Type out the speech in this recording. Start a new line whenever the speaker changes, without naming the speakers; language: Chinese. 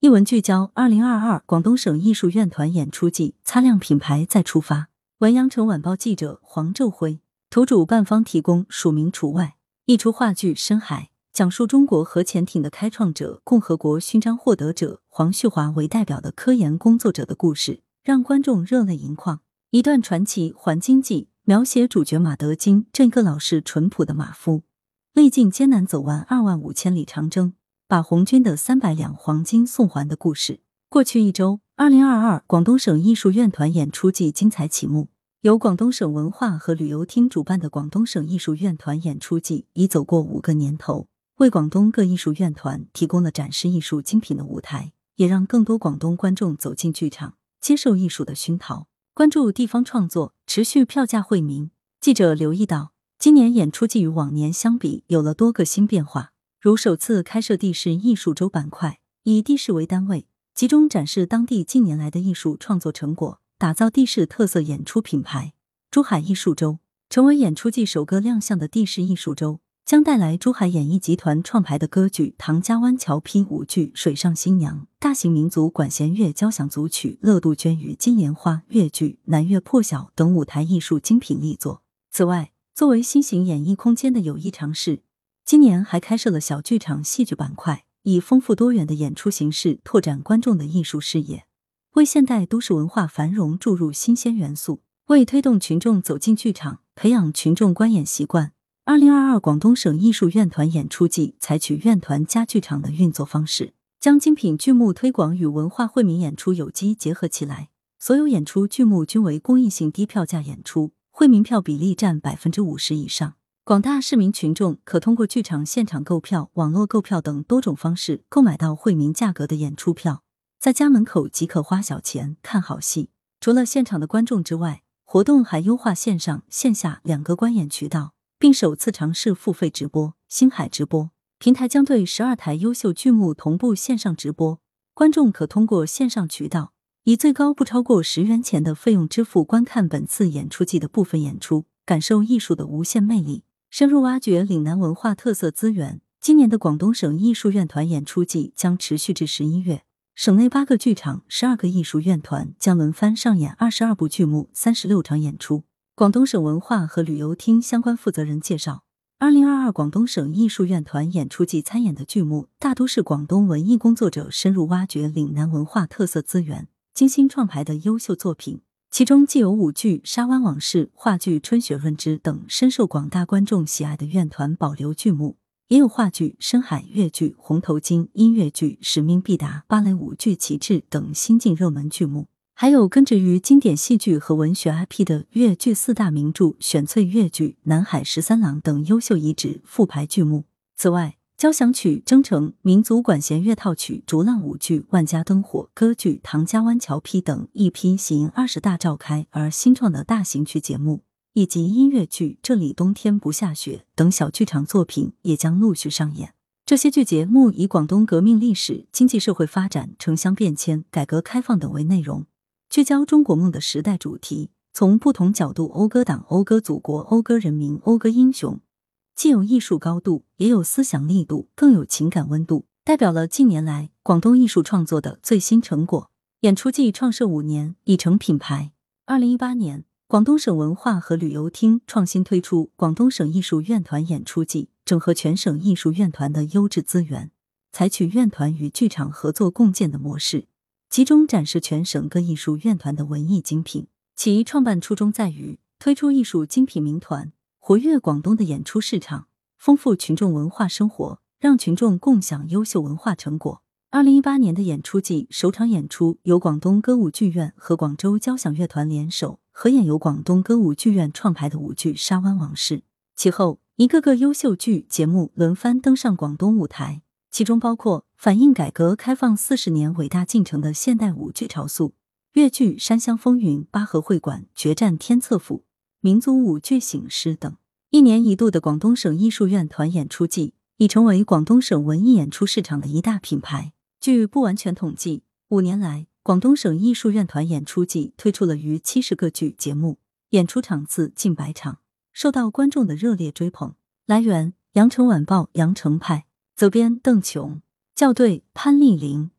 一文聚焦：二零二二广东省艺术院团演出季，擦亮品牌再出发。文阳城晚报记者黄昼辉，图主办方提供，署名除外。一出话剧《深海》，讲述中国核潜艇的开创者、共和国勋章获得者黄旭华为代表的科研工作者的故事，让观众热泪盈眶。一段传奇环经济，描写主角马德金这个老实淳朴的马夫，历尽艰难走完二万五千里长征。把红军的三百两黄金送还的故事。过去一周，二零二二广东省艺术院团演出季精彩启幕。由广东省文化和旅游厅主办的广东省艺术院团演出季已走过五个年头，为广东各艺术院团提供了展示艺术精品的舞台，也让更多广东观众走进剧场，接受艺术的熏陶，关注地方创作，持续票价惠民。记者留意到，今年演出季与往年相比，有了多个新变化。如首次开设地市艺术周板块，以地市为单位，集中展示当地近年来的艺术创作成果，打造地市特色演出品牌。珠海艺术周成为演出季首个亮相的地市艺术周，将带来珠海演艺集团创排的歌剧《唐家湾桥批》舞剧《水上新娘》、大型民族管弦乐交响组曲《乐杜鹃与金莲花》、粤剧《南岳破晓》等舞台艺术精品力作。此外，作为新型演艺空间的有益尝试。今年还开设了小剧场戏剧板块，以丰富多元的演出形式拓展观众的艺术视野，为现代都市文化繁荣注入新鲜元素，为推动群众走进剧场、培养群众观演习惯。二零二二广东省艺术院团演出季采取院团加剧场的运作方式，将精品剧目推广与文化惠民演出有机结合起来。所有演出剧目均为公益性低票价演出，惠民票比例占百分之五十以上。广大市民群众可通过剧场现场购票、网络购票等多种方式购买到惠民价格的演出票，在家门口即可花小钱看好戏。除了现场的观众之外，活动还优化线上线下两个观演渠道，并首次尝试付费直播。星海直播平台将对十二台优秀剧目同步线上直播，观众可通过线上渠道以最高不超过十元钱的费用支付观看本次演出季的部分演出，感受艺术的无限魅力。深入挖掘岭南文化特色资源。今年的广东省艺术院团演出季将持续至十一月，省内八个剧场、十二个艺术院团将轮番上演二十二部剧目、三十六场演出。广东省文化和旅游厅相关负责人介绍，二零二二广东省艺术院团演出季参演的剧目大都是广东文艺工作者深入挖掘岭南文化特色资源、精心创排的优秀作品。其中既有舞剧《沙湾往事》、话剧《春雪润之》等深受广大观众喜爱的院团保留剧目，也有话剧《深海》、越剧《红头巾》、音乐剧《使命必达》、芭蕾舞剧《旗帜》等新晋热门剧目，还有根植于经典戏剧和文学 IP 的越剧四大名著、选粹越剧《南海十三郎》等优秀遗址复排剧目。此外，交响曲《征程》、民族管弦乐套曲《逐浪舞剧》、万家灯火歌剧《唐家湾桥批》等一批喜迎二十大召开而新创的大型剧节目，以及音乐剧《这里冬天不下雪》等小剧场作品也将陆续上演。这些剧节目以广东革命历史、经济社会发展、城乡变迁、改革开放等为内容，聚焦中国梦的时代主题，从不同角度讴歌党、讴歌祖国、讴歌人民、讴歌英雄。既有艺术高度，也有思想力度，更有情感温度，代表了近年来广东艺术创作的最新成果。演出季创设五年，已成品牌。二零一八年，广东省文化和旅游厅创新推出广东省艺术院团演出季，整合全省艺术院团的优质资源，采取院团与剧场合作共建的模式，集中展示全省各艺术院团的文艺精品。其创办初衷在于推出艺术精品名团。活跃广东的演出市场，丰富群众文化生活，让群众共享优秀文化成果。二零一八年的演出季首场演出由广东歌舞剧院和广州交响乐团联手合演，由广东歌舞剧院创排的舞剧《沙湾往事》。其后，一个个优秀剧节目轮番登上广东舞台，其中包括反映改革开放四十年伟大进程的现代舞剧《潮宿》、粤剧《山乡风云》、八合会馆《决战天策府》。民族舞剧醒狮等，一年一度的广东省艺术院团演出季已成为广东省文艺演出市场的一大品牌。据不完全统计，五年来，广东省艺术院团演出季推出了逾七十个剧节目，演出场次近百场，受到观众的热烈追捧。来源：羊城晚报羊城派，责编：邓琼，校对：潘丽玲。